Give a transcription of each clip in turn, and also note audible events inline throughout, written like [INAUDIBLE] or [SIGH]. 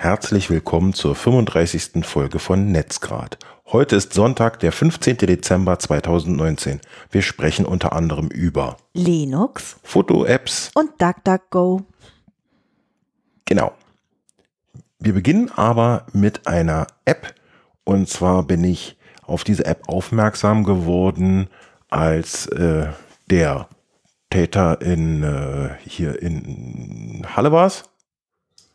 Herzlich willkommen zur 35. Folge von Netzgrad. Heute ist Sonntag, der 15. Dezember 2019. Wir sprechen unter anderem über Linux Foto-Apps. und DuckDuckGo. Genau. Wir beginnen aber mit einer App. Und zwar bin ich auf diese App aufmerksam geworden, als äh, der Täter in äh, hier in Halle war's.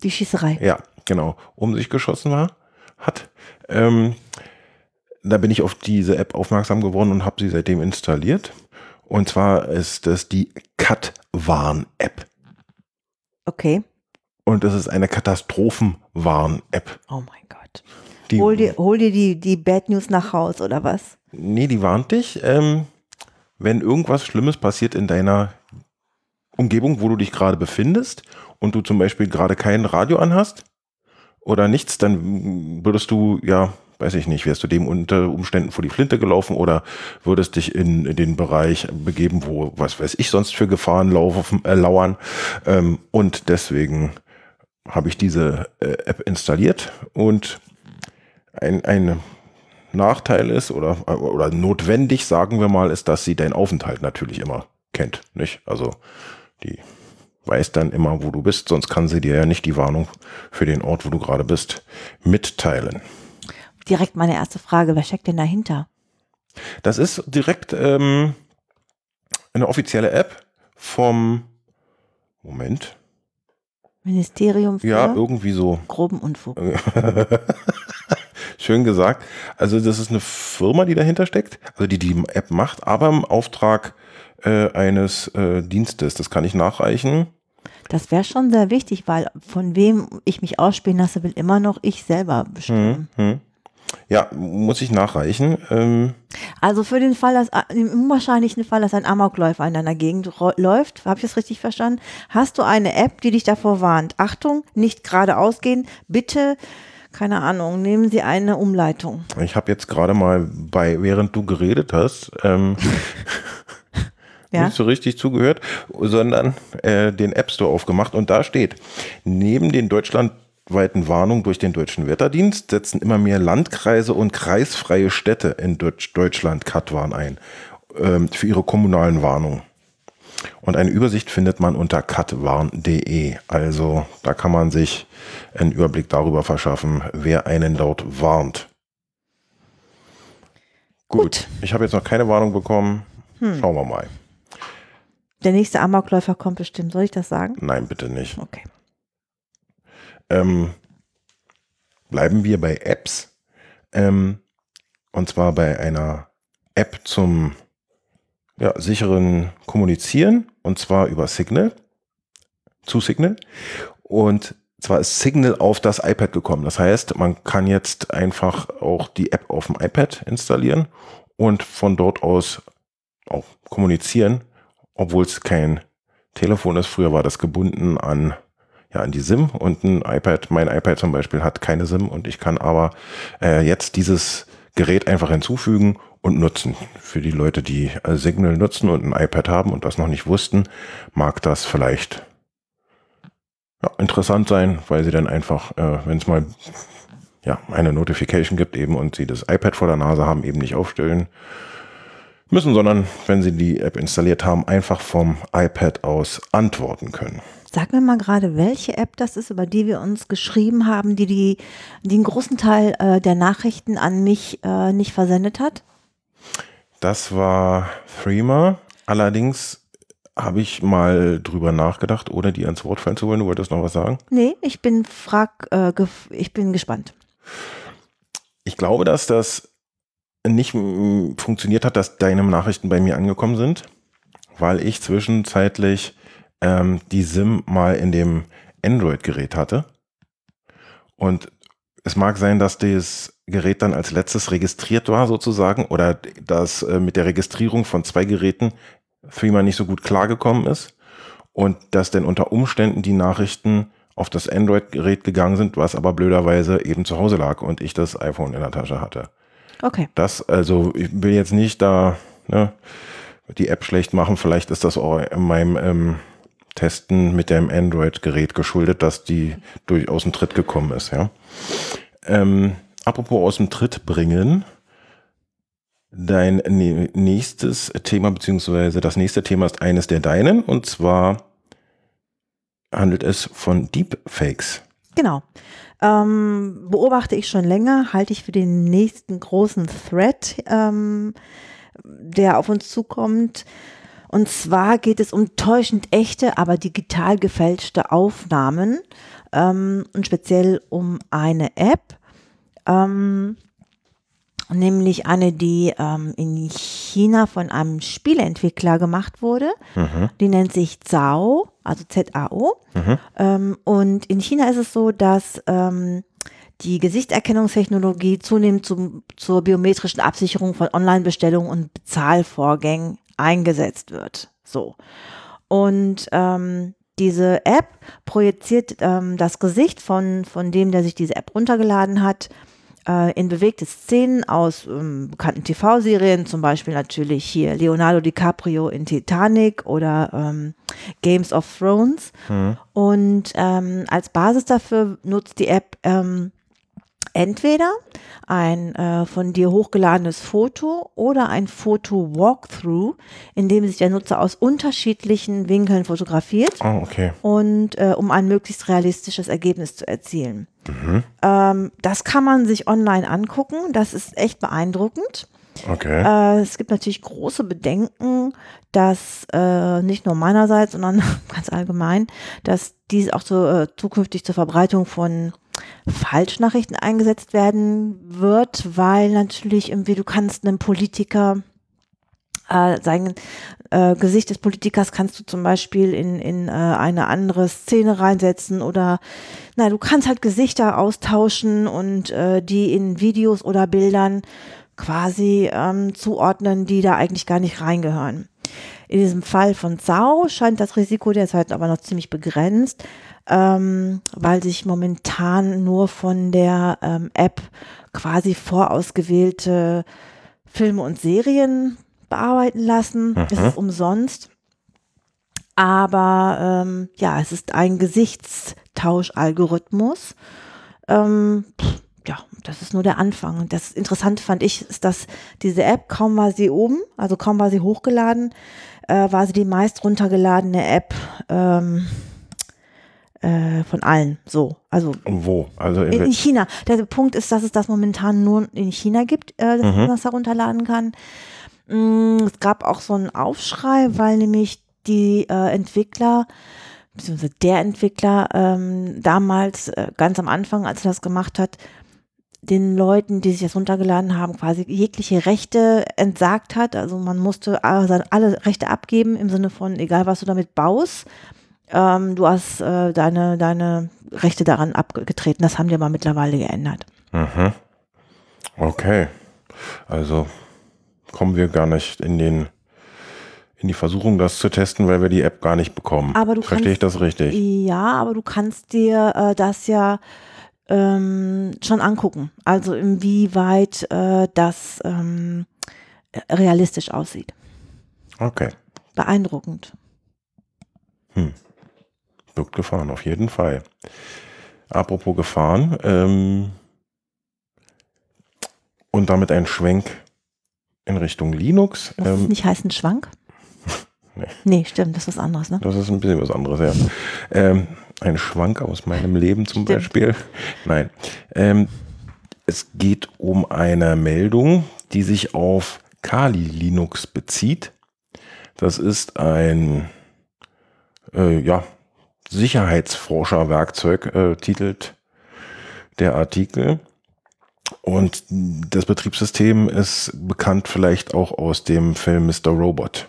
Die Schießerei. Ja, genau, um sich geschossen war, hat. Ähm, da bin ich auf diese App aufmerksam geworden und habe sie seitdem installiert. Und zwar ist das die Cut-Warn-App. Okay. Und das ist eine Katastrophenwarn-App. Oh mein Gott. Die, Hol dir, hol dir die, die Bad News nach Haus oder was? Nee, die warnt dich, ähm, wenn irgendwas Schlimmes passiert in deiner Umgebung, wo du dich gerade befindest und du zum Beispiel gerade kein Radio anhast oder nichts, dann würdest du, ja, weiß ich nicht, wärst du dem unter Umständen vor die Flinte gelaufen oder würdest dich in, in den Bereich begeben, wo, was weiß ich, sonst für Gefahren laufen, äh, lauern. Ähm, und deswegen habe ich diese äh, App installiert und ein, ein Nachteil ist oder, oder notwendig, sagen wir mal, ist, dass sie deinen Aufenthalt natürlich immer kennt. Nicht? Also die weiß dann immer, wo du bist, sonst kann sie dir ja nicht die Warnung für den Ort, wo du gerade bist, mitteilen. Direkt meine erste Frage, wer steckt denn dahinter? Das ist direkt ähm, eine offizielle App vom Moment. Ministerium für Ja, irgendwie so. groben Unfug. [LAUGHS] Schön gesagt. Also das ist eine Firma, die dahinter steckt, also die die App macht, aber im Auftrag äh, eines äh, Dienstes. Das kann ich nachreichen. Das wäre schon sehr wichtig, weil von wem ich mich ausspielen lasse, will immer noch ich selber bestimmen. Hm. Ja, muss ich nachreichen. Ähm, Also für den Fall, dass im unwahrscheinlichen Fall, dass ein Amokläufer in deiner Gegend läuft, habe ich das richtig verstanden? Hast du eine App, die dich davor warnt? Achtung, nicht geradeaus gehen. Bitte, keine Ahnung, nehmen Sie eine Umleitung. ich habe jetzt gerade mal bei, während du geredet hast, ähm, [LAUGHS] Ja? nicht so richtig zugehört, sondern äh, den App Store aufgemacht und da steht, neben den deutschlandweiten Warnungen durch den Deutschen Wetterdienst setzen immer mehr Landkreise und kreisfreie Städte in Deutsch Deutschland Katwarn ein ähm, für ihre kommunalen Warnungen. Und eine Übersicht findet man unter katwarn.de. Also da kann man sich einen Überblick darüber verschaffen, wer einen dort warnt. Gut, Gut. ich habe jetzt noch keine Warnung bekommen. Schauen wir mal. Der nächste Amokläufer kommt bestimmt. Soll ich das sagen? Nein, bitte nicht. Okay. Ähm, bleiben wir bei Apps. Ähm, und zwar bei einer App zum ja, sicheren Kommunizieren. Und zwar über Signal. Zu Signal. Und zwar ist Signal auf das iPad gekommen. Das heißt, man kann jetzt einfach auch die App auf dem iPad installieren und von dort aus auch kommunizieren, obwohl es kein Telefon ist. Früher war das gebunden an ja, an die SIM und ein iPad, mein iPad zum Beispiel hat keine SIM und ich kann aber äh, jetzt dieses Gerät einfach hinzufügen und nutzen. Für die Leute, die äh, Signal nutzen und ein iPad haben und das noch nicht wussten, mag das vielleicht ja, interessant sein, weil sie dann einfach, äh, wenn es mal ja, eine Notification gibt eben und sie das iPad vor der Nase haben, eben nicht aufstellen müssen, sondern wenn sie die App installiert haben, einfach vom iPad aus antworten können. Sag mir mal gerade, welche App das ist, über die wir uns geschrieben haben, die, die, die einen großen Teil äh, der Nachrichten an mich äh, nicht versendet hat. Das war Threema. Allerdings habe ich mal drüber nachgedacht, ohne die ans Wort fallen zu wollen. Du wolltest noch was sagen? Nee, ich bin frag, äh, ich bin gespannt. Ich glaube, dass das nicht mm, funktioniert hat, dass deine Nachrichten bei mir angekommen sind, weil ich zwischenzeitlich ähm, die SIM mal in dem Android-Gerät hatte. Und es mag sein, dass das Gerät dann als letztes registriert war, sozusagen, oder dass äh, mit der Registrierung von zwei Geräten Threema nicht so gut klargekommen ist und dass denn unter Umständen die Nachrichten auf das Android-Gerät gegangen sind, was aber blöderweise eben zu Hause lag und ich das iPhone in der Tasche hatte. Okay. Das, also ich will jetzt nicht da ne, die App schlecht machen, vielleicht ist das auch in meinem ähm, Testen mit dem Android-Gerät geschuldet, dass die durch aus dem Tritt gekommen ist, ja. Ähm, apropos aus dem Tritt bringen, dein nächstes Thema, beziehungsweise das nächste Thema ist eines der deinen, und zwar handelt es von Deepfakes. Genau. Ähm, beobachte ich schon länger, halte ich für den nächsten großen Thread, ähm, der auf uns zukommt. Und zwar geht es um täuschend echte, aber digital gefälschte Aufnahmen ähm, und speziell um eine App, ähm, nämlich eine, die ähm, in China von einem Spieleentwickler gemacht wurde. Mhm. Die nennt sich Zao, also Z-A-O. Mhm. Ähm, und in China ist es so, dass ähm, die Gesichtserkennungstechnologie zunehmend zum, zur biometrischen Absicherung von Online-Bestellungen und Bezahlvorgängen eingesetzt wird. So. Und ähm, diese App projiziert ähm, das Gesicht von, von dem, der sich diese App runtergeladen hat, äh, in bewegte Szenen aus ähm, bekannten TV-Serien, zum Beispiel natürlich hier Leonardo DiCaprio in Titanic oder ähm, Games of Thrones. Mhm. Und ähm, als Basis dafür nutzt die App ähm, entweder ein äh, von dir hochgeladenes Foto oder ein Foto-Walkthrough, in dem sich der Nutzer aus unterschiedlichen Winkeln fotografiert, oh, okay. und äh, um ein möglichst realistisches Ergebnis zu erzielen. Mhm. Ähm, das kann man sich online angucken. Das ist echt beeindruckend. Okay. Äh, es gibt natürlich große Bedenken, dass äh, nicht nur meinerseits, sondern [LAUGHS] ganz allgemein, dass dies auch zu, äh, zukünftig zur Verbreitung von Falschnachrichten eingesetzt werden wird, weil natürlich irgendwie du kannst einem Politiker äh, sein äh, Gesicht des Politikers kannst du zum Beispiel in, in äh, eine andere Szene reinsetzen oder na, du kannst halt Gesichter austauschen und äh, die in Videos oder Bildern quasi ähm, zuordnen, die da eigentlich gar nicht reingehören. In diesem Fall von Sau scheint das Risiko derzeit aber noch ziemlich begrenzt, ähm, weil sich momentan nur von der ähm, App quasi vorausgewählte Filme und Serien bearbeiten lassen. Mhm. Es ist umsonst. Aber ähm, ja, es ist ein Gesichtstauschalgorithmus. Ähm, ja, das ist nur der Anfang. Und das Interessante fand ich, ist, dass diese App, kaum war sie oben, also kaum war sie hochgeladen, äh, war sie die meist runtergeladene App ähm, äh, von allen. So, also. Wo? Also in, in, China. Der Punkt ist, dass es das momentan nur in China gibt, äh, dass mhm. man das herunterladen kann. Mm, es gab auch so einen Aufschrei, weil nämlich die äh, Entwickler beziehungsweise der Entwickler ähm, damals, äh, ganz am Anfang, als er das gemacht hat, den Leuten, die sich das runtergeladen haben, quasi jegliche Rechte entsagt hat. Also man musste alle Rechte abgeben im Sinne von, egal was du damit baust, ähm, du hast äh, deine, deine Rechte daran abgetreten. Das haben die aber mittlerweile geändert. Mhm. Okay. Also kommen wir gar nicht in den in die Versuchung, das zu testen, weil wir die App gar nicht bekommen. Aber du Verstehe kannst, ich das richtig? Ja, aber du kannst dir äh, das ja ähm, schon angucken. Also inwieweit äh, das ähm, realistisch aussieht. Okay. Beeindruckend. Hm. Wirkt gefahren, auf jeden Fall. Apropos gefahren, ähm, und damit ein Schwenk in Richtung Linux. Muss ähm, nicht heißen Schwank? [LAUGHS] nee. nee, stimmt, das ist was anderes, ne? Das ist ein bisschen was anderes, ja. ähm, ein Schwank aus meinem Leben zum Stimmt. Beispiel. Nein. Ähm, es geht um eine Meldung, die sich auf Kali Linux bezieht. Das ist ein äh, ja, Sicherheitsforscherwerkzeug, äh, titelt der Artikel. Und das Betriebssystem ist bekannt vielleicht auch aus dem Film Mr. Robot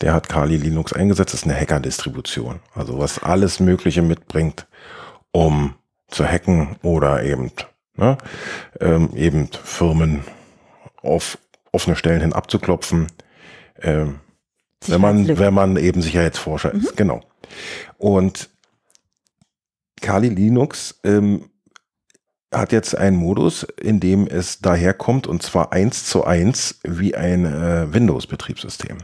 der hat Kali Linux eingesetzt. Das ist eine Hacker-Distribution. Also was alles Mögliche mitbringt, um zu hacken oder eben, ne, ähm, eben Firmen auf offene Stellen hin abzuklopfen. Ähm, wenn man, wenn man eben Sicherheitsforscher mhm. ist, genau. Und Kali Linux ähm, hat jetzt einen Modus, in dem es daherkommt und zwar eins zu eins wie ein äh, Windows-Betriebssystem.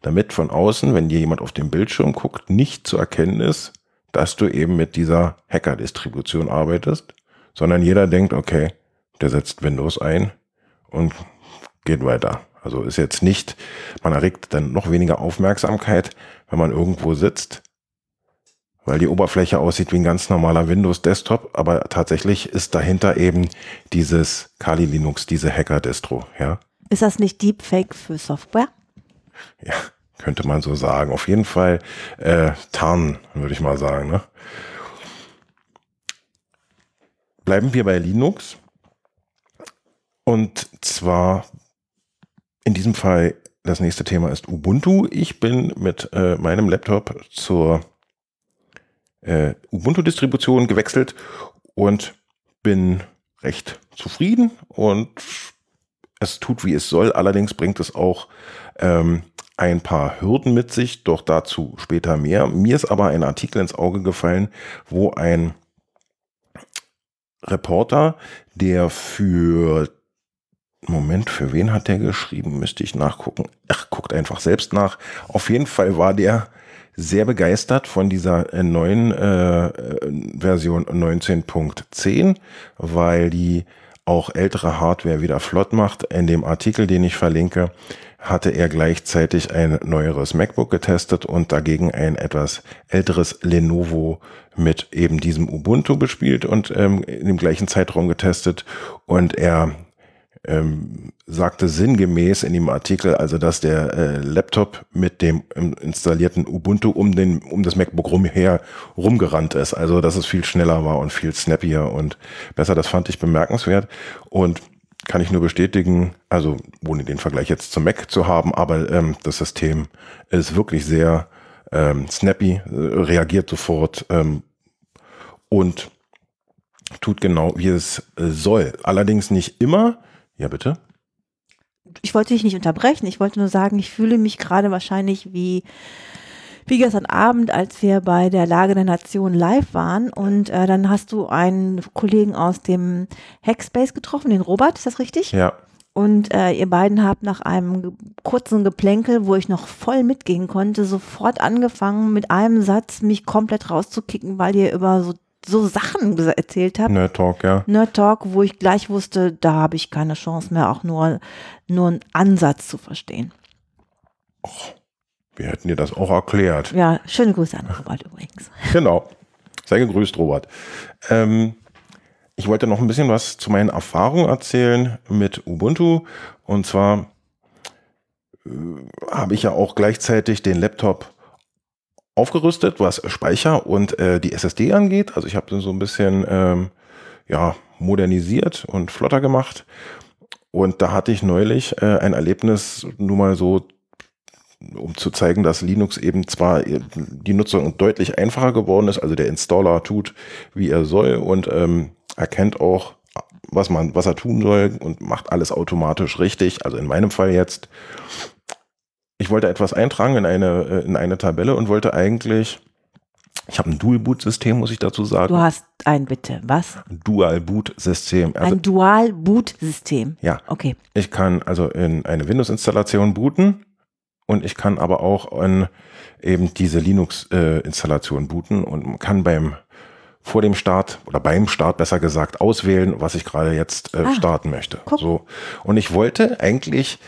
Damit von außen, wenn dir jemand auf dem Bildschirm guckt, nicht zu erkennen ist, dass du eben mit dieser Hacker-Distribution arbeitest, sondern jeder denkt, okay, der setzt Windows ein und geht weiter. Also ist jetzt nicht, man erregt dann noch weniger Aufmerksamkeit, wenn man irgendwo sitzt, weil die Oberfläche aussieht wie ein ganz normaler Windows-Desktop, aber tatsächlich ist dahinter eben dieses Kali Linux, diese Hacker-Distro, ja. Ist das nicht Deepfake für Software? Ja, könnte man so sagen. Auf jeden Fall äh, tarnen, würde ich mal sagen. Ne? Bleiben wir bei Linux. Und zwar in diesem Fall, das nächste Thema ist Ubuntu. Ich bin mit äh, meinem Laptop zur äh, Ubuntu-Distribution gewechselt und bin recht zufrieden und es tut, wie es soll. Allerdings bringt es auch ähm, ein paar Hürden mit sich, doch dazu später mehr. Mir ist aber ein Artikel ins Auge gefallen, wo ein Reporter, der für Moment, für wen hat der geschrieben? Müsste ich nachgucken. Ach, guckt einfach selbst nach. Auf jeden Fall war der sehr begeistert von dieser äh, neuen äh, Version 19.10, weil die auch ältere Hardware wieder flott macht. In dem Artikel, den ich verlinke, hatte er gleichzeitig ein neueres MacBook getestet und dagegen ein etwas älteres Lenovo mit eben diesem Ubuntu bespielt und ähm, in dem gleichen Zeitraum getestet. Und er ähm, sagte sinngemäß in dem Artikel, also dass der äh, Laptop mit dem installierten Ubuntu um den um das MacBook rumher rumgerannt ist, also dass es viel schneller war und viel snappier und besser. Das fand ich bemerkenswert und kann ich nur bestätigen, also ohne den Vergleich jetzt zum Mac zu haben, aber ähm, das System ist wirklich sehr ähm, snappy, äh, reagiert sofort ähm, und tut genau, wie es äh, soll. Allerdings nicht immer. Ja, bitte. Ich wollte dich nicht unterbrechen. Ich wollte nur sagen, ich fühle mich gerade wahrscheinlich wie, wie gestern Abend, als wir bei der Lage der Nation live waren. Und äh, dann hast du einen Kollegen aus dem Hackspace getroffen, den Robert, ist das richtig? Ja. Und äh, ihr beiden habt nach einem ge kurzen Geplänkel, wo ich noch voll mitgehen konnte, sofort angefangen, mit einem Satz mich komplett rauszukicken, weil ihr über so so Sachen erzählt habt. Nerd Talk, ja. Nerd Talk, wo ich gleich wusste, da habe ich keine Chance mehr, auch nur, nur einen Ansatz zu verstehen. Och, wir hätten dir das auch erklärt. Ja, schöne Grüße an Robert übrigens. Genau. Sei gegrüßt, Robert. Ähm, ich wollte noch ein bisschen was zu meinen Erfahrungen erzählen mit Ubuntu. Und zwar äh, habe ich ja auch gleichzeitig den Laptop aufgerüstet, was Speicher und äh, die SSD angeht. Also ich habe so ein bisschen ähm, ja, modernisiert und flotter gemacht. Und da hatte ich neulich äh, ein Erlebnis, nur mal so, um zu zeigen, dass Linux eben zwar äh, die Nutzung deutlich einfacher geworden ist, also der Installer tut, wie er soll und ähm, erkennt auch, was man, was er tun soll und macht alles automatisch richtig. Also in meinem Fall jetzt ich wollte etwas eintragen in eine, äh, in eine Tabelle und wollte eigentlich, ich habe ein Dual-Boot-System, muss ich dazu sagen. Du hast ein bitte, was? Dual-Boot-System. Also, ein Dual-Boot-System. Ja. Okay. Ich kann also in eine Windows-Installation booten und ich kann aber auch in eben diese Linux-Installation äh, booten und kann beim vor dem Start oder beim Start besser gesagt auswählen, was ich gerade jetzt äh, ah, starten möchte. Guck. So und ich wollte eigentlich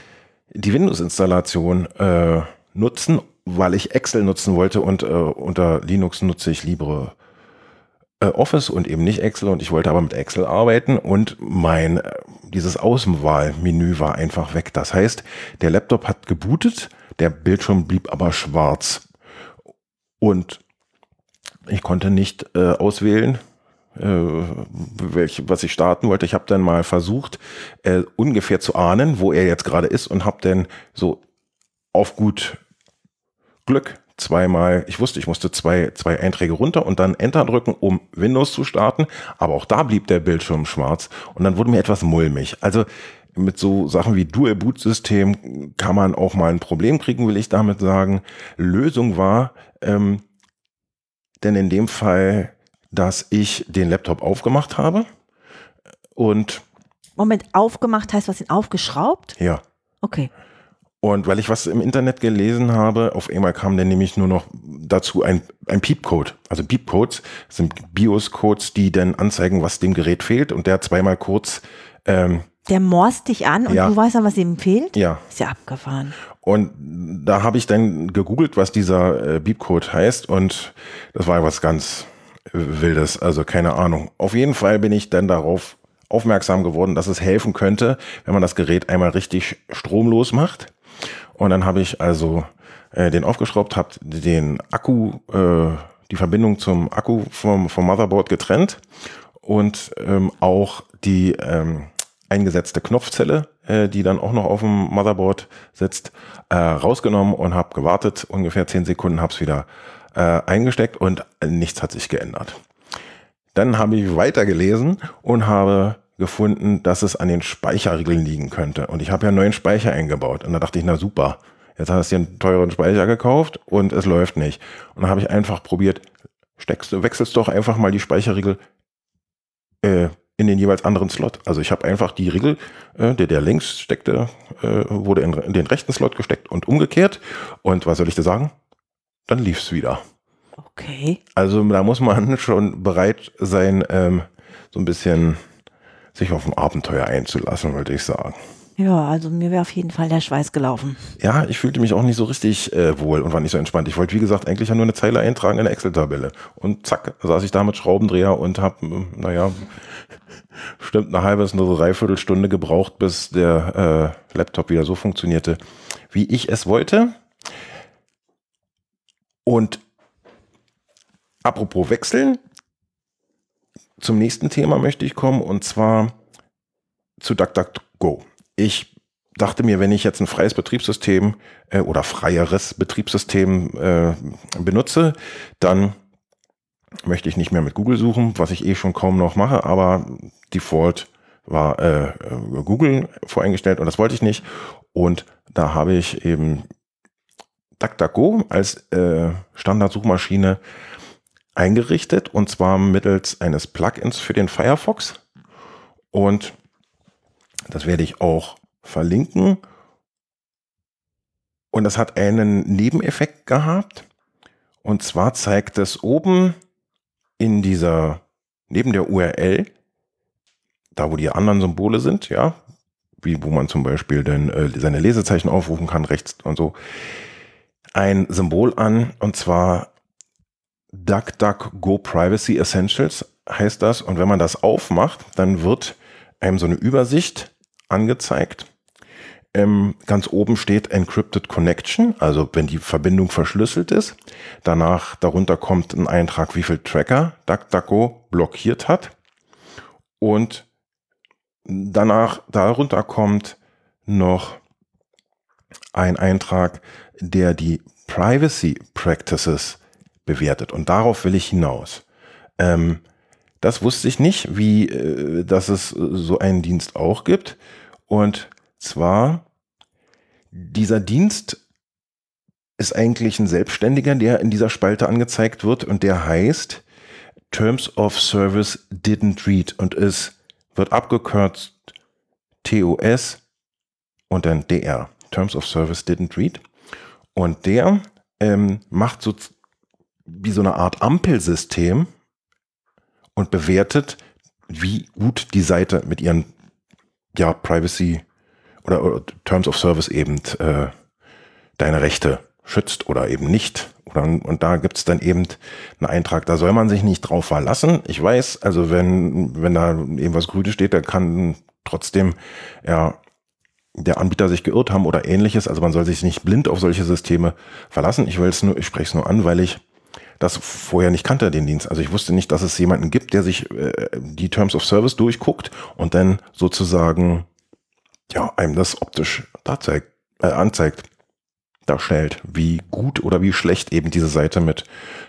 die Windows-Installation äh, nutzen, weil ich Excel nutzen wollte und äh, unter Linux nutze ich Libre äh, Office und eben nicht Excel und ich wollte aber mit Excel arbeiten und mein äh, dieses Außenwahlmenü war einfach weg. Das heißt, der Laptop hat gebootet, der Bildschirm blieb aber schwarz und ich konnte nicht äh, auswählen, äh, welch, was ich starten wollte. Ich habe dann mal versucht, äh, ungefähr zu ahnen, wo er jetzt gerade ist und habe dann so auf gut Glück zweimal, ich wusste, ich musste zwei, zwei Einträge runter und dann Enter drücken, um Windows zu starten. Aber auch da blieb der Bildschirm schwarz und dann wurde mir etwas mulmig. Also mit so Sachen wie Dual-Boot-System kann man auch mal ein Problem kriegen, will ich damit sagen. Lösung war, ähm, denn in dem Fall dass ich den Laptop aufgemacht habe, und Moment, aufgemacht heißt was denn aufgeschraubt? ja. Okay. Und weil ich was im Internet gelesen habe, auf einmal kam dann nämlich nur noch dazu ein, ein Piepcode. Also Piepcodes sind BIOS-Codes, die dann anzeigen, was dem Gerät fehlt. Und der zweimal kurz, ähm, Der morst dich an und Ja. du weißt dann, was ihm fehlt? ja. Ist ja abgefahren. Und da habe ich dann gegoogelt, was dieser äh, Beepcode heißt. Und das war was ganz äh, Wildes. Also keine Ahnung. Auf jeden Fall bin ich dann darauf aufmerksam geworden, dass es helfen könnte, wenn man das Gerät einmal richtig stromlos macht. Und dann habe ich also äh, den aufgeschraubt, habe den Akku, äh, die Verbindung zum Akku vom, vom Motherboard getrennt und ähm, auch die ähm, eingesetzte Knopfzelle, äh, die dann auch noch auf dem Motherboard sitzt, äh, rausgenommen und habe gewartet, ungefähr 10 Sekunden, habe es wieder äh, eingesteckt und nichts hat sich geändert. Dann habe ich weitergelesen und habe gefunden, dass es an den Speicherriegeln liegen könnte. Und ich habe ja einen neuen Speicher eingebaut. Und da dachte ich, na super, jetzt hast du dir einen teuren Speicher gekauft und es läuft nicht. Und dann habe ich einfach probiert, steckst du, wechselst doch einfach mal die Speicherriegel äh, in den jeweils anderen Slot. Also ich habe einfach die Riegel, äh, der, der links steckte, äh, wurde in, in den rechten Slot gesteckt und umgekehrt. Und was soll ich dir sagen? Dann lief's wieder. Okay. Also da muss man [LAUGHS] schon bereit sein, ähm, so ein bisschen sich auf ein Abenteuer einzulassen, würde ich sagen. Ja, also mir wäre auf jeden Fall der Schweiß gelaufen. Ja, ich fühlte mich auch nicht so richtig äh, wohl und war nicht so entspannt. Ich wollte, wie gesagt, eigentlich ja nur eine Zeile eintragen in der Excel-Tabelle. Und zack, saß ich da mit Schraubendreher und habe, naja, [LAUGHS] bestimmt eine halbe bis eine Dreiviertelstunde gebraucht, bis der äh, Laptop wieder so funktionierte, wie ich es wollte. Und apropos wechseln, zum nächsten Thema möchte ich kommen und zwar zu DuckDuckGo. Ich dachte mir, wenn ich jetzt ein freies Betriebssystem äh, oder freieres Betriebssystem äh, benutze, dann möchte ich nicht mehr mit Google suchen, was ich eh schon kaum noch mache, aber Default war äh, Google voreingestellt und das wollte ich nicht. Und da habe ich eben DuckDuckGo als äh, Standardsuchmaschine eingerichtet und zwar mittels eines Plugins für den Firefox. Und das werde ich auch verlinken. Und das hat einen Nebeneffekt gehabt. Und zwar zeigt es oben in dieser, neben der URL, da wo die anderen Symbole sind, ja, wie wo man zum Beispiel dann äh, seine Lesezeichen aufrufen kann, rechts und so, ein Symbol an, und zwar DuckDuckGo Privacy Essentials heißt das. Und wenn man das aufmacht, dann wird einem so eine Übersicht angezeigt. Ähm, ganz oben steht Encrypted Connection, also wenn die Verbindung verschlüsselt ist. Danach, darunter kommt ein Eintrag, wie viel Tracker DuckDuckGo blockiert hat. Und danach, darunter kommt noch ein Eintrag, der die Privacy Practices bewertet. Und darauf will ich hinaus. Ähm, das wusste ich nicht, wie, äh, dass es so einen Dienst auch gibt. Und zwar, dieser Dienst ist eigentlich ein Selbstständiger, der in dieser Spalte angezeigt wird und der heißt Terms of Service didn't read und es wird abgekürzt TOS und dann DR. Terms of Service didn't read. Und der ähm, macht so wie so eine Art Ampelsystem und bewertet, wie gut die Seite mit ihren ja, Privacy oder, oder Terms of Service eben äh, deine Rechte schützt oder eben nicht. Oder, und da gibt es dann eben einen Eintrag, da soll man sich nicht drauf verlassen. Ich weiß, also wenn, wenn da eben was Grünes steht, da kann trotzdem ja der Anbieter sich geirrt haben oder ähnliches. Also man soll sich nicht blind auf solche Systeme verlassen. Ich will es nur, ich spreche es nur an, weil ich das vorher nicht kannte, den Dienst. Also ich wusste nicht, dass es jemanden gibt, der sich äh, die Terms of Service durchguckt und dann sozusagen ja einem das optisch darzeigt, äh, anzeigt, darstellt, wie gut oder wie schlecht eben diese Seite mit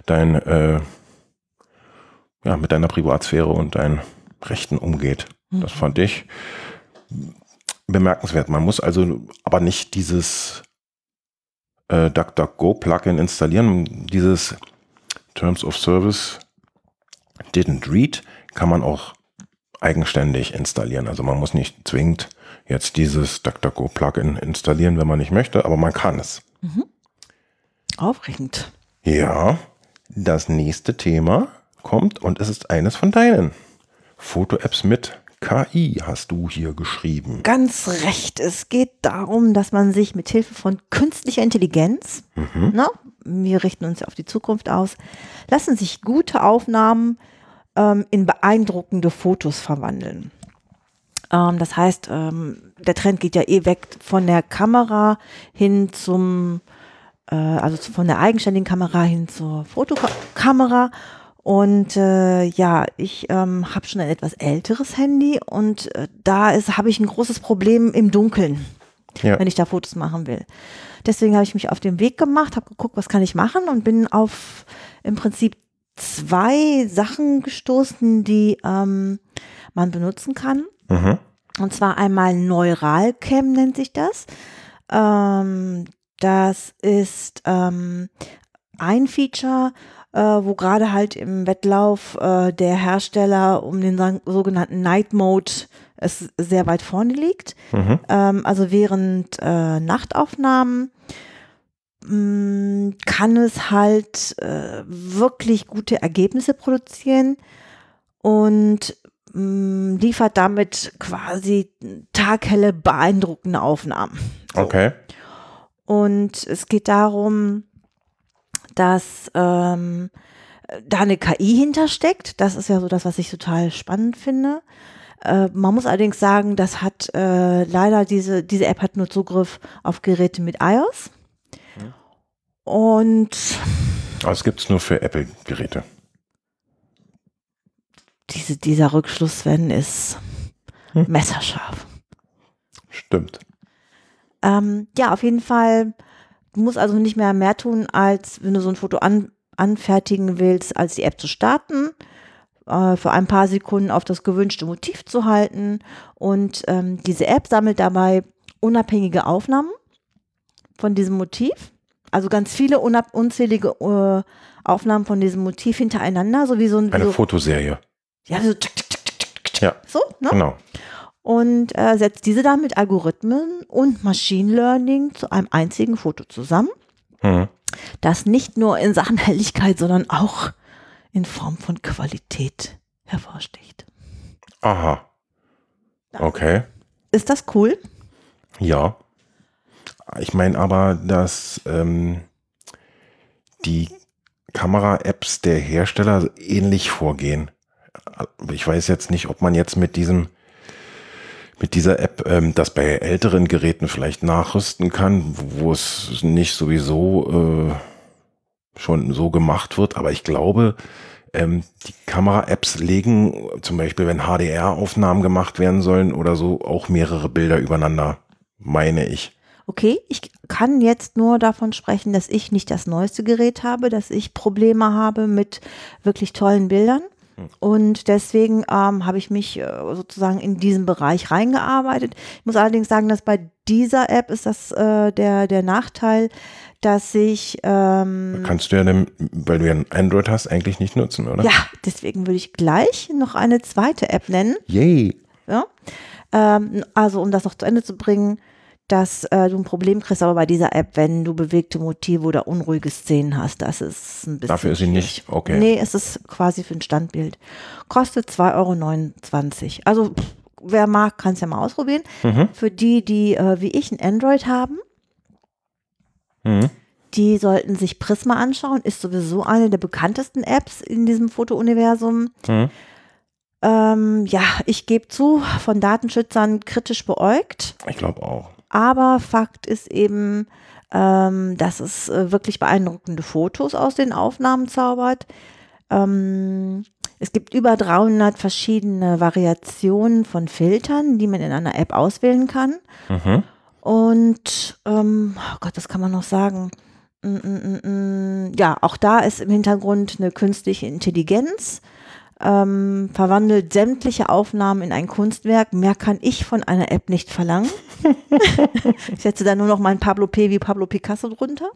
dein äh, ja mit deiner Privatsphäre und deinen Rechten umgeht. Mhm. Das fand ich bemerkenswert. Man muss also aber nicht dieses äh, DuckDuckGo Plugin installieren. Dieses Terms of Service didn't read kann man auch eigenständig installieren. Also man muss nicht zwingend jetzt dieses DuckDuckGo-Plugin installieren, wenn man nicht möchte, aber man kann es. Aufregend. Ja, das nächste Thema kommt und es ist eines von deinen. Foto-Apps mit KI hast du hier geschrieben. Ganz recht. Es geht darum, dass man sich mit Hilfe von künstlicher Intelligenz, ne, wir richten uns ja auf die Zukunft aus, lassen sich gute Aufnahmen ähm, in beeindruckende Fotos verwandeln. Ähm, das heißt, ähm, der Trend geht ja eh weg von der Kamera hin zum, äh, also von der eigenständigen Kamera hin zur Fotokamera. Und äh, ja, ich ähm, habe schon ein etwas älteres Handy und äh, da ist habe ich ein großes Problem im Dunkeln, Ja. wenn ich da Fotos machen will. Deswegen habe ich mich auf den Weg gemacht, habe geguckt, was kann ich machen und bin auf im Prinzip zwei Sachen gestoßen, die ähm, man benutzen kann. Mhm. Und zwar einmal Neuralcam nennt sich das. Ähm, das ist ähm, ein Feature, äh, wo gerade halt im Wettlauf äh, der Hersteller um den sogenannten Night Mode es sehr weit vorne liegt. Mhm. Ähm, also während äh, Nachtaufnahmen mh, kann es halt äh, wirklich gute Ergebnisse produzieren und mh, liefert damit quasi taghelle, beeindruckende Aufnahmen. So. Okay. Und es geht darum, dass ähm, da eine KI hintersteckt. Das ist ja so das, was ich total spannend finde. Äh, man muss allerdings sagen, das hat äh, leider diese, diese App hat nur Zugriff auf Geräte mit iOS. Und es gibt es nur für Apple-Geräte. diese, dieser Rückschluss, Sven, ist Hm. messerscharf. Stimmt. Ähm, ja, auf jeden Fall. Du musst also nicht mehr mehr tun, als wenn du so ein Foto an, anfertigen willst, als die App zu starten, äh, für ein paar Sekunden auf das gewünschte Motiv zu halten. Und ähm, diese App sammelt dabei unabhängige Aufnahmen von diesem Motiv. Also ganz viele unzählige äh, Aufnahmen von diesem Motiv hintereinander, so wie so ein, Eine so, Fotoserie. ja, so, tsk, tsk, tsk, Ja. so, ne? Genau. Und äh, setzt diese dann mit Algorithmen und Machine Learning zu einem einzigen Foto zusammen, Mhm. das nicht nur in Sachen Helligkeit, sondern auch in Form von Qualität hervorsticht. Aha. Okay. Ist das cool? Ja. Ich meine aber, dass ähm, die Kamera-Apps der Hersteller ähnlich vorgehen. Ich weiß jetzt nicht, ob man jetzt mit diesem mit dieser App ähm, das bei älteren Geräten vielleicht nachrüsten kann, wo es nicht sowieso äh, schon so gemacht wird. Aber ich glaube, ähm, die Kamera-Apps legen zum Beispiel, wenn HDR-Aufnahmen gemacht werden sollen oder so, auch mehrere Bilder übereinander, meine ich. Okay, ich kann jetzt nur davon sprechen, dass ich nicht das neueste Gerät habe, dass ich Probleme habe mit wirklich tollen Bildern. Und deswegen ähm, habe ich mich äh, sozusagen in diesen Bereich reingearbeitet. Ich muss allerdings sagen, dass bei dieser App ist das äh, der, der Nachteil, dass ich ähm, Kannst du ja, dann, weil du ja ein Android hast, eigentlich nicht nutzen, oder? ja, deswegen würde ich gleich noch eine zweite App nennen. Yay. Ja? Ähm, also um das noch zu Ende zu bringen, dass äh, du ein Problem kriegst, aber bei dieser App, wenn du bewegte Motive oder unruhige Szenen hast, das ist ein bisschen. Dafür ist sie nicht, okay. Nee, es ist quasi für ein Standbild. Kostet 2,29 Euro. Also pff, wer mag, kann es ja mal ausprobieren. Mhm. Für die, die äh, wie ich ein Android haben, Mhm. die sollten sich Prisma anschauen. Ist sowieso eine der bekanntesten Apps in diesem Fotouniversum. Mhm. Ähm, ja, ich gebe zu, von Datenschützern kritisch beäugt. Ich glaube auch. Aber Fakt ist eben, ähm, dass es äh, wirklich beeindruckende Fotos aus den Aufnahmen zaubert. Ähm, es gibt über 300 verschiedene Variationen von Filtern, die man in einer App auswählen kann. Mhm. Und, ähm, oh Gott, was kann man noch sagen? Mm, mm, mm. Ja, auch da ist im Hintergrund eine künstliche Intelligenz, ähm, verwandelt sämtliche Aufnahmen in ein Kunstwerk. Mehr kann ich von einer App nicht verlangen. [LAUGHS] ich setze da nur noch mein Pablo P. wie Pablo Picasso drunter.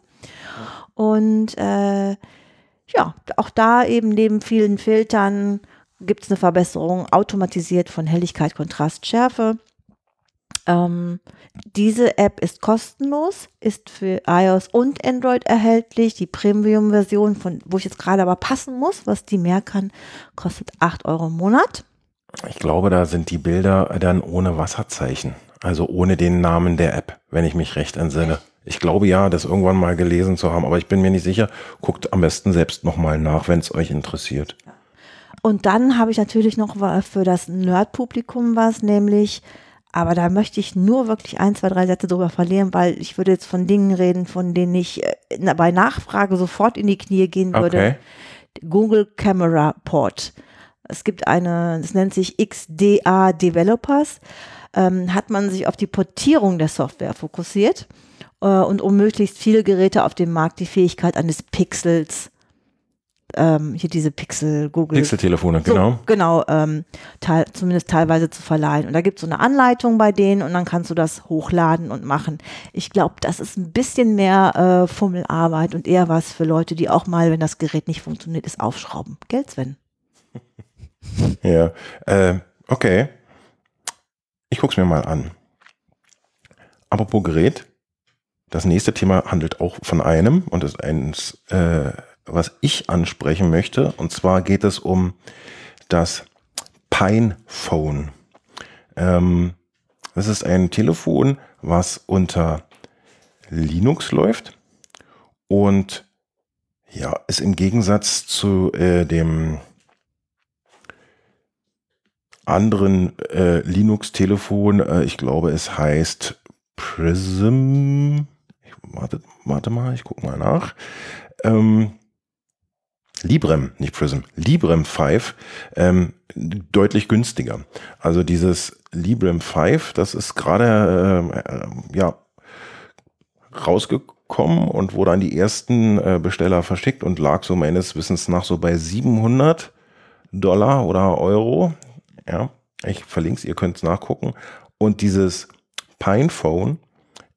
Und äh, ja, auch da eben neben vielen Filtern gibt es eine Verbesserung automatisiert von Helligkeit, Kontrast, Schärfe. Ähm, diese App ist kostenlos, ist für iOS und Android erhältlich. Die Premium-Version, von wo ich jetzt gerade aber passen muss, was die mehr kann, kostet 8 Euro im Monat. Ich glaube, da sind die Bilder dann ohne Wasserzeichen. Also ohne den Namen der App, wenn ich mich recht entsinne. Ich glaube ja, das irgendwann mal gelesen zu haben, aber ich bin mir nicht sicher. Guckt am besten selbst nochmal nach, wenn es euch interessiert. Und dann habe ich natürlich noch für das Nerd-Publikum was, nämlich, aber da möchte ich nur wirklich ein, zwei, drei Sätze drüber verlieren, weil ich würde jetzt von Dingen reden, von denen ich äh, bei Nachfrage sofort in die Knie gehen würde. Okay. Google Camera Port. Es gibt eine, das nennt sich XDA Developers. Ähm, hat man sich auf die Portierung der Software fokussiert äh, und um möglichst viele Geräte auf dem Markt die Fähigkeit eines Pixels ähm, hier diese Pixel, Google. Pixel-Telefone, so, genau. Genau, ähm, teil, zumindest teilweise zu verleihen. Und da gibt es so eine Anleitung bei denen und dann kannst du das hochladen und machen. Ich glaube, das ist ein bisschen mehr äh, Fummelarbeit und eher was für Leute, die auch mal, wenn das Gerät nicht funktioniert, ist aufschrauben. Gell, Sven? [LAUGHS] ja, äh, okay. Ich gucke es mir mal an. Apropos Gerät, das nächste Thema handelt auch von einem und ist eins, äh, was ich ansprechen möchte. Und zwar geht es um das Pine Phone. Ähm, das ist ein Telefon, was unter Linux läuft und ja, ist im Gegensatz zu äh, dem anderen äh, Linux-Telefon, äh, ich glaube, es heißt Prism. Ich, warte, warte mal, ich gucke mal nach. Ähm, Librem, nicht Prism, Librem 5, ähm, deutlich günstiger. Also dieses Librem 5, das ist gerade äh, äh, ja, rausgekommen und wurde an die ersten äh, Besteller verschickt und lag so meines Wissens nach so bei 700 Dollar oder Euro. Ja, ich verlinke es, ihr könnt es nachgucken. Und dieses Pinephone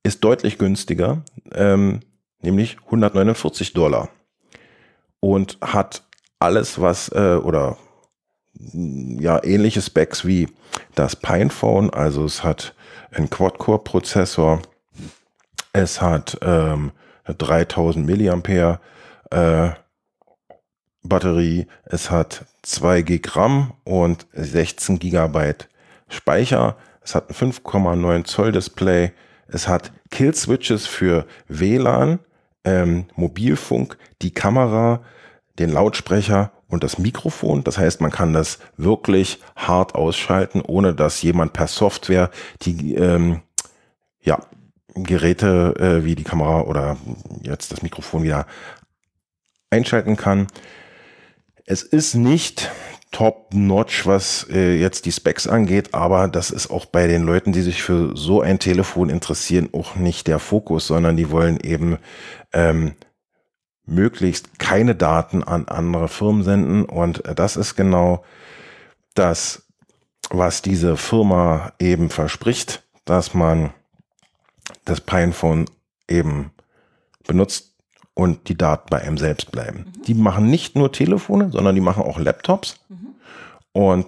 ist deutlich günstiger, ähm, nämlich 149 Dollar und hat alles, was äh, oder ja ähnliche Specs wie das Pinephone. Also es hat einen Quad-Core-Prozessor, es hat ähm, eine 3000 Milliampere äh, Batterie, es hat 2 GB RAM und 16 GB Speicher. Es hat ein 5,9 Zoll Display. Es hat Kill Switches für WLAN, ähm, Mobilfunk, die Kamera, den Lautsprecher und das Mikrofon. Das heißt, man kann das wirklich hart ausschalten, ohne dass jemand per Software die ähm, ja, Geräte äh, wie die Kamera oder jetzt das Mikrofon wieder einschalten kann. Es ist nicht top-notch, was äh, jetzt die Specs angeht, aber das ist auch bei den Leuten, die sich für so ein Telefon interessieren, auch nicht der Fokus, sondern die wollen eben ähm, möglichst keine Daten an andere Firmen senden. Und das ist genau das, was diese Firma eben verspricht, dass man das Pinephone eben benutzt und die Daten bei einem selbst bleiben. Mhm. Die machen nicht nur Telefone, sondern die machen auch Laptops. Mhm. Und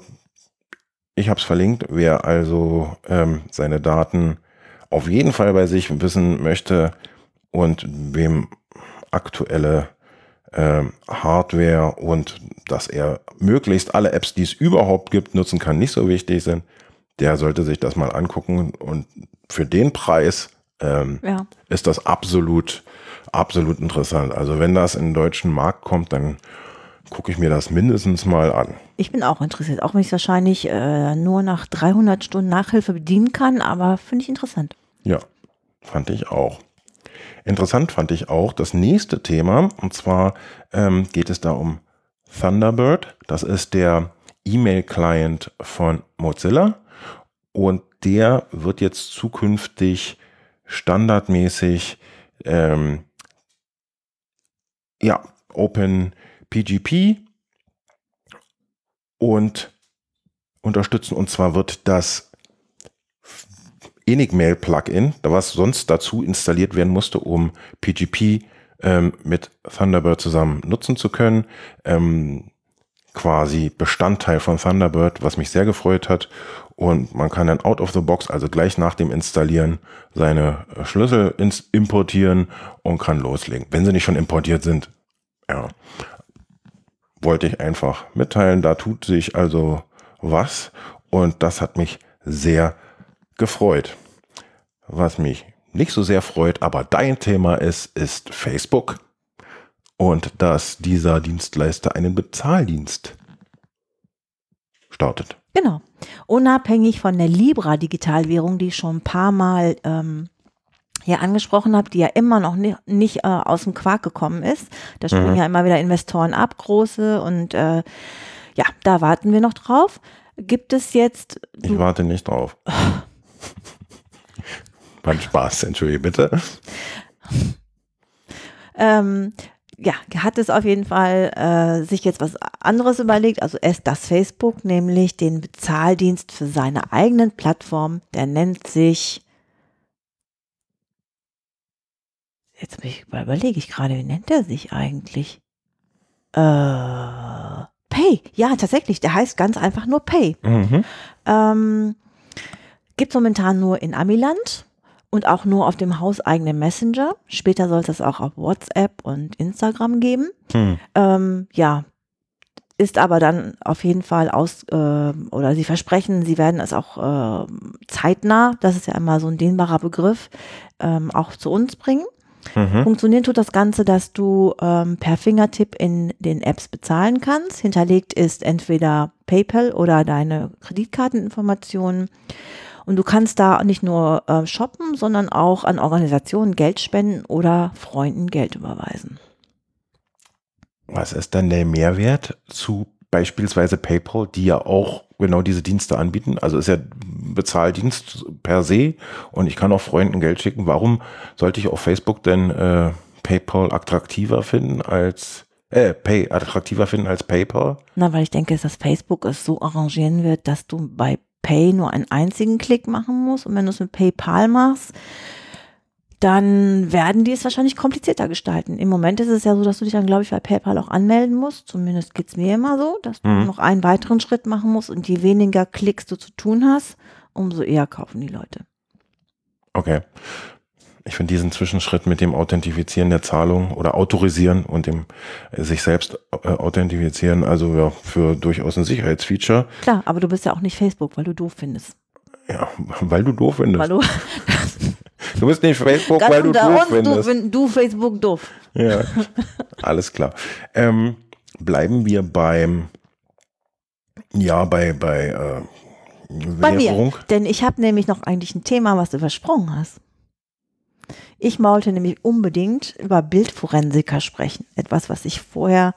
ich habe es verlinkt, wer also ähm, seine Daten auf jeden Fall bei sich wissen möchte und wem aktuelle äh, Hardware und dass er möglichst alle Apps, die es überhaupt gibt, nutzen kann, nicht so wichtig sind, der sollte sich das mal angucken und für den Preis ähm, ja. ist das absolut absolut interessant. Also wenn das in den deutschen Markt kommt, dann gucke ich mir das mindestens mal an. Ich bin auch interessiert, auch wenn ich es wahrscheinlich äh, nur nach 300 Stunden Nachhilfe bedienen kann, aber finde ich interessant. Ja, fand ich auch. Interessant fand ich auch das nächste Thema, und zwar ähm, geht es da um Thunderbird. Das ist der E-Mail-Client von Mozilla und der wird jetzt zukünftig standardmäßig ähm, ja, OpenPGP und unterstützen. Und zwar wird das Enigmail-Plugin, was sonst dazu installiert werden musste, um PGP ähm, mit Thunderbird zusammen nutzen zu können, ähm, quasi Bestandteil von Thunderbird, was mich sehr gefreut hat. Und man kann dann out of the box, also gleich nach dem Installieren, seine äh, Schlüssel importieren und kann loslegen, wenn sie nicht schon importiert sind. Ja, wollte ich einfach mitteilen. Da tut sich also was und das hat mich sehr gefreut. Was mich nicht so sehr freut, aber dein Thema ist, ist Facebook und dass dieser Dienstleister einen Bezahldienst startet. Genau. Unabhängig von der Libra Digitalwährung, die ich schon ein paar Mal ähm, hier angesprochen habe, die ja immer noch nicht, nicht äh, aus dem Quark gekommen ist. Da springen mhm. ja immer wieder Investoren ab, große und äh, ja, da warten wir noch drauf. Gibt es jetzt. Ich warte nicht drauf. [LAUGHS] Mein Spaß, entschuldige bitte. ähm, ja, hat es auf jeden Fall äh, sich jetzt was anderes überlegt, also erst das Facebook, nämlich den Bezahldienst für seine eigenen Plattform, der nennt sich, jetzt überlege ich gerade, wie nennt er sich eigentlich? Äh, Pay, ja, tatsächlich, der heißt ganz einfach nur Pay. Mhm. Ähm, Gibt momentan nur in Amiland und auch nur auf dem hauseigenen Messenger. Später soll es das auch auf WhatsApp und Instagram geben. Hm. Ähm, ja, ist aber dann auf jeden Fall aus, äh, oder sie versprechen, sie werden es auch äh, zeitnah, das ist ja immer so ein dehnbarer Begriff, ähm, auch zu uns bringen. Mhm. Funktionieren tut das Ganze, dass du ähm, per Fingertipp in den Apps bezahlen kannst. Hinterlegt ist entweder PayPal oder deine Kreditkarteninformationen. Und du kannst da nicht nur äh, shoppen, sondern auch an Organisationen Geld spenden oder Freunden Geld überweisen. Was ist dann der Mehrwert zu beispielsweise PayPal, die ja auch genau diese Dienste anbieten? Also ist ja Bezahldienst per se und ich kann auch Freunden Geld schicken. Warum sollte ich auf Facebook denn äh, PayPal attraktiver finden als äh, Pay attraktiver finden als PayPal? Na, weil ich denke, dass Facebook es so arrangieren wird, dass du bei Pay nur einen einzigen Klick machen musst. Und wenn du es mit PayPal machst, dann werden die es wahrscheinlich komplizierter gestalten. Im Moment ist es ja so, dass du dich dann, glaube ich, bei PayPal auch anmelden musst. Zumindest geht es mir immer so, dass du mhm. noch einen weiteren Schritt machen musst und je weniger Klicks du zu tun hast, umso eher kaufen die Leute. Okay ich finde diesen Zwischenschritt mit dem Authentifizieren der Zahlung oder Autorisieren und dem äh, sich selbst äh, authentifizieren, also ja, für durchaus ein Sicherheitsfeature. Klar, aber du bist ja auch nicht Facebook, weil du doof findest. Ja, weil du doof findest. Weil du, du bist nicht Facebook, weil du doof findest. Du, du Facebook doof. Ja, alles klar. Ähm, bleiben wir beim, ja, bei, bei, äh, bei mir, denn ich habe nämlich noch eigentlich ein Thema, was du versprochen hast. Ich wollte nämlich unbedingt über Bildforensiker sprechen. Etwas, was ich vorher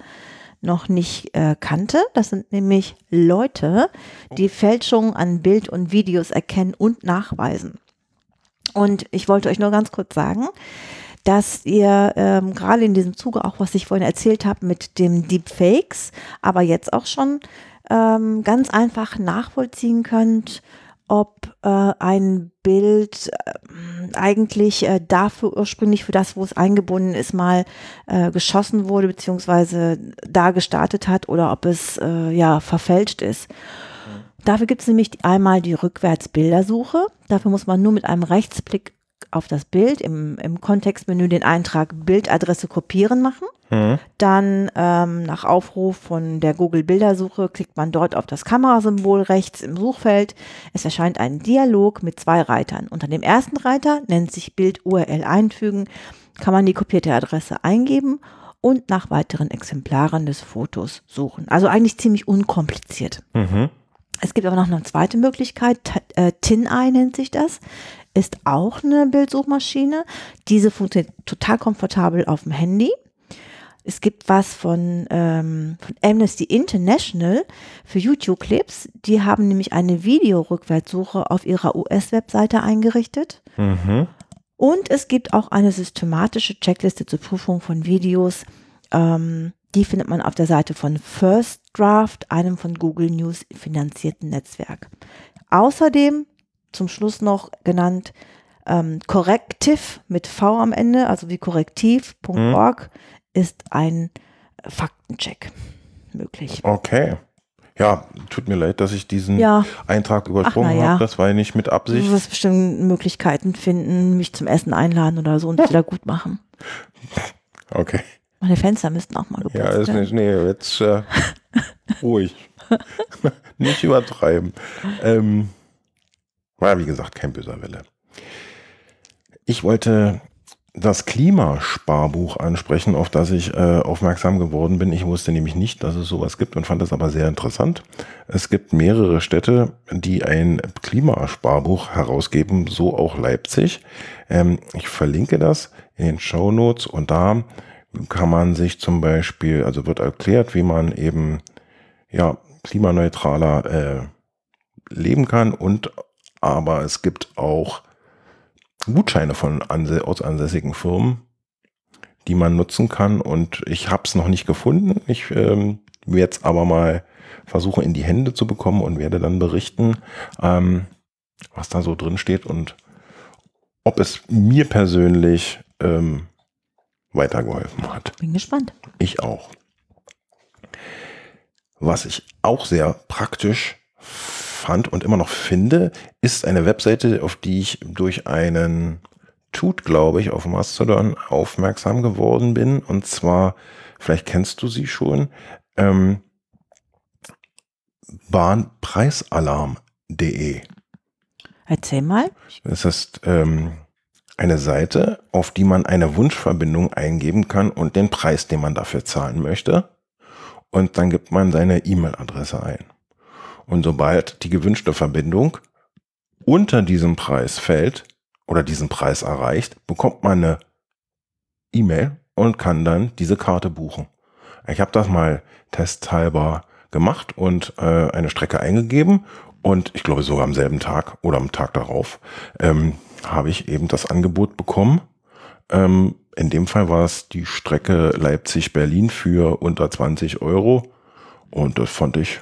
noch nicht äh, kannte. Das sind nämlich Leute, die Fälschungen an Bild und Videos erkennen und nachweisen. Und ich wollte euch nur ganz kurz sagen, dass ihr ähm, gerade in diesem Zuge auch, was ich vorhin erzählt habe mit dem Deepfakes, aber jetzt auch schon ähm, ganz einfach nachvollziehen könnt, ob äh, ein Bild äh, eigentlich äh, dafür ursprünglich für das, wo es eingebunden ist, mal äh, geschossen wurde, beziehungsweise da gestartet hat oder ob es äh, ja verfälscht ist. Dafür gibt es nämlich einmal die Rückwärtsbildersuche. Dafür muss man nur mit einem Rechtsblick auf das Bild im, im Kontextmenü den Eintrag Bildadresse kopieren machen. Mhm. Dann ähm, nach Aufruf von der Google Bildersuche klickt man dort auf das Kamerasymbol rechts im Suchfeld. Es erscheint ein Dialog mit zwei Reitern. Unter dem ersten Reiter nennt sich Bild URL einfügen, kann man die kopierte Adresse eingeben und nach weiteren Exemplaren des Fotos suchen. Also eigentlich ziemlich unkompliziert. Mhm. Es gibt aber noch eine zweite Möglichkeit, äh, TinEye nennt sich das, ist auch eine Bildsuchmaschine. Diese funktioniert total komfortabel auf dem Handy. Es gibt was von, ähm, von Amnesty International für YouTube-Clips. Die haben nämlich eine Videorückwärtssuche auf ihrer US-Webseite eingerichtet. Mhm. Und es gibt auch eine systematische Checkliste zur Prüfung von Videos. Ähm, die findet man auf der Seite von First Draft, einem von Google News finanzierten Netzwerk. Außerdem zum Schluss noch genannt ähm, Corrective mit V am Ende, also wie korrektiv.org. Mhm ist ein Faktencheck. möglich. Okay. Ja, tut mir leid, dass ich diesen Ja. Eintrag übersprungen ja. habe. Das war ja nicht mit Du Absicht. wirst bestimmt Möglichkeiten finden, mich zum Essen einladen oder so und es wieder gut machen. [LAUGHS] Okay. Meine Fenster müssten auch mal Ja, geputzt ist werden. nicht, nee, jetzt äh, [LAUGHS] ruhig. [LAUGHS] nicht übertreiben. Ähm, war wie gesagt kein böser Wille. Ich wollte das Klimasparbuch ansprechen, auf das ich äh, aufmerksam geworden bin. Ich wusste nämlich nicht, dass es sowas gibt und fand das aber sehr interessant. Es gibt mehrere Städte, die ein Klimasparbuch herausgeben, so auch Leipzig. Ähm, ich verlinke das in den Show Notes und da kann man sich zum Beispiel, also wird erklärt, wie man eben ja klimaneutraler äh, leben kann und aber es gibt auch Gutscheine von anse aus ansässigen Firmen, die man nutzen kann und ich habe es noch nicht gefunden. Ich ähm, werde es aber mal versuchen in die Hände zu bekommen und werde dann berichten, ähm, was da so drin steht und ob es mir persönlich ähm, weitergeholfen hat. Bin gespannt. Ich auch. Was ich auch sehr praktisch fand und immer noch finde, ist eine Webseite, auf die ich durch einen Tut, glaube ich, auf Mastodon aufmerksam geworden bin. Und zwar, vielleicht kennst du sie schon, ähm, bahnpreisalarm.de. Erzähl mal. Das ist ähm, eine Seite, auf die man eine Wunschverbindung eingeben kann und den Preis, den man dafür zahlen möchte. Und dann gibt man seine E-Mail-Adresse ein. Und sobald die gewünschte Verbindung unter diesem Preis fällt oder diesen Preis erreicht, bekommt man eine E-Mail und kann dann diese Karte buchen. Ich habe das mal testhalber gemacht und äh, eine Strecke eingegeben und ich glaube sogar am selben Tag oder am Tag darauf ähm, habe ich eben das Angebot bekommen. Ähm, in dem Fall war es die Strecke Leipzig-Berlin für unter 20 Euro und das fand ich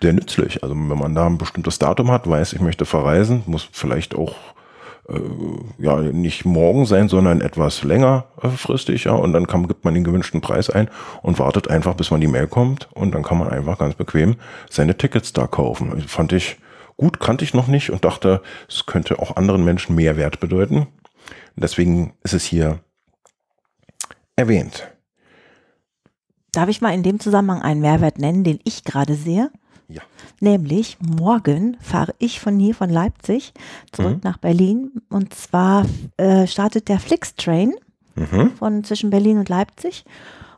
sehr nützlich. Also wenn man da ein bestimmtes Datum hat, weiß, ich möchte verreisen, muss vielleicht auch äh, ja nicht morgen sein, sondern etwas längerfristig, ja, und dann kann, gibt man den gewünschten Preis ein und wartet einfach, bis man die Mail kommt und dann kann man einfach ganz bequem seine Tickets da kaufen. Also fand ich gut, kannte ich noch nicht und dachte, es könnte auch anderen Menschen mehr Wert bedeuten. Deswegen ist es hier erwähnt. Darf ich mal in dem Zusammenhang einen Mehrwert nennen, den ich gerade sehe? Ja. Nämlich morgen fahre ich von hier von Leipzig zurück Mhm. nach Berlin und zwar äh, startet der Flix-Train Mhm. von zwischen Berlin und Leipzig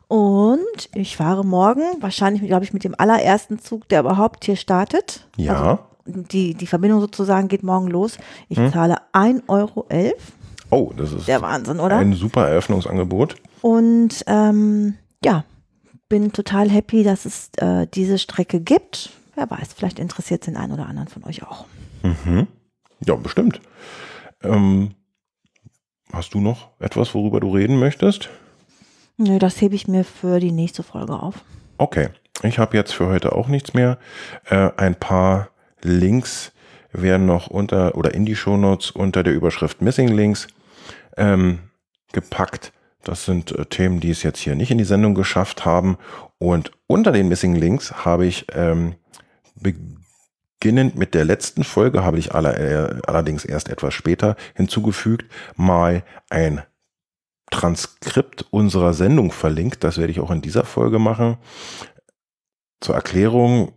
und ich fahre morgen wahrscheinlich, glaube ich, mit dem allerersten Zug, der überhaupt hier startet. Ja. Also die, die Verbindung sozusagen geht morgen los. Ich Hm. zahle 1,11 Euro. Oh, das ist Der Wahnsinn, oder? ein super Eröffnungsangebot. Und ähm, ja, bin total happy, dass es äh, diese Strecke gibt. Wer weiß, vielleicht interessiert es den einen oder anderen von euch auch. Mhm. Ja, bestimmt. Ähm, hast du noch etwas, worüber du reden möchtest? Nö, das hebe ich mir für die nächste Folge auf. Okay, ich habe jetzt für heute auch nichts mehr. Äh, ein paar Links werden noch unter oder in die Shownotes unter der Überschrift Missing Links ähm, gepackt. Das sind äh, Themen, die es jetzt hier nicht in die Sendung geschafft haben. Und unter den Missing Links habe ich ähm, beginnend mit der letzten Folge, habe ich aller, äh, allerdings erst etwas später hinzugefügt, mal ein Transkript unserer Sendung verlinkt. Das werde ich auch in dieser Folge machen. Zur Erklärung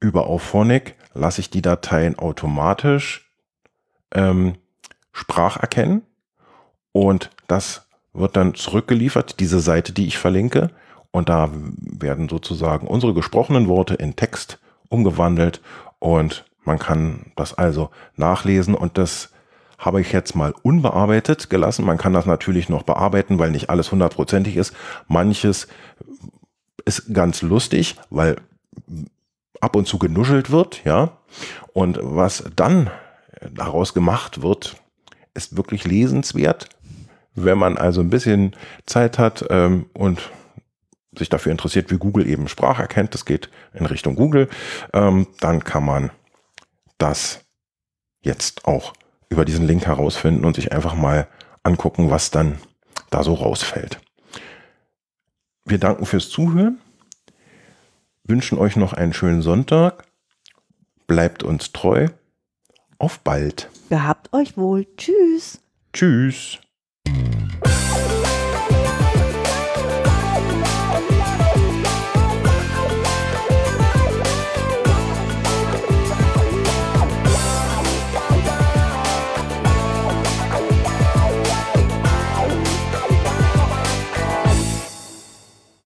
über Auphonic lasse ich die Dateien automatisch ähm, Sprach erkennen und das wird dann zurückgeliefert, diese Seite, die ich verlinke. Und da werden sozusagen unsere gesprochenen Worte in Text umgewandelt und man kann das also nachlesen und das habe ich jetzt mal unbearbeitet gelassen. Man kann das natürlich noch bearbeiten, weil nicht alles hundertprozentig ist. Manches ist ganz lustig, weil ab und zu genuschelt wird, ja. Und was dann daraus gemacht wird, ist wirklich lesenswert. Wenn man also ein bisschen Zeit hat ähm, und sich dafür interessiert, wie Google eben Sprache erkennt, das geht in Richtung Google, ähm, dann kann man das jetzt auch über diesen Link herausfinden und sich einfach mal angucken, was dann da so rausfällt. wir danken fürs Zuhören, wünschen euch noch einen schönen Sonntag, bleibt uns treu, auf bald. Gehabt euch wohl. Tschüss. Tschüss.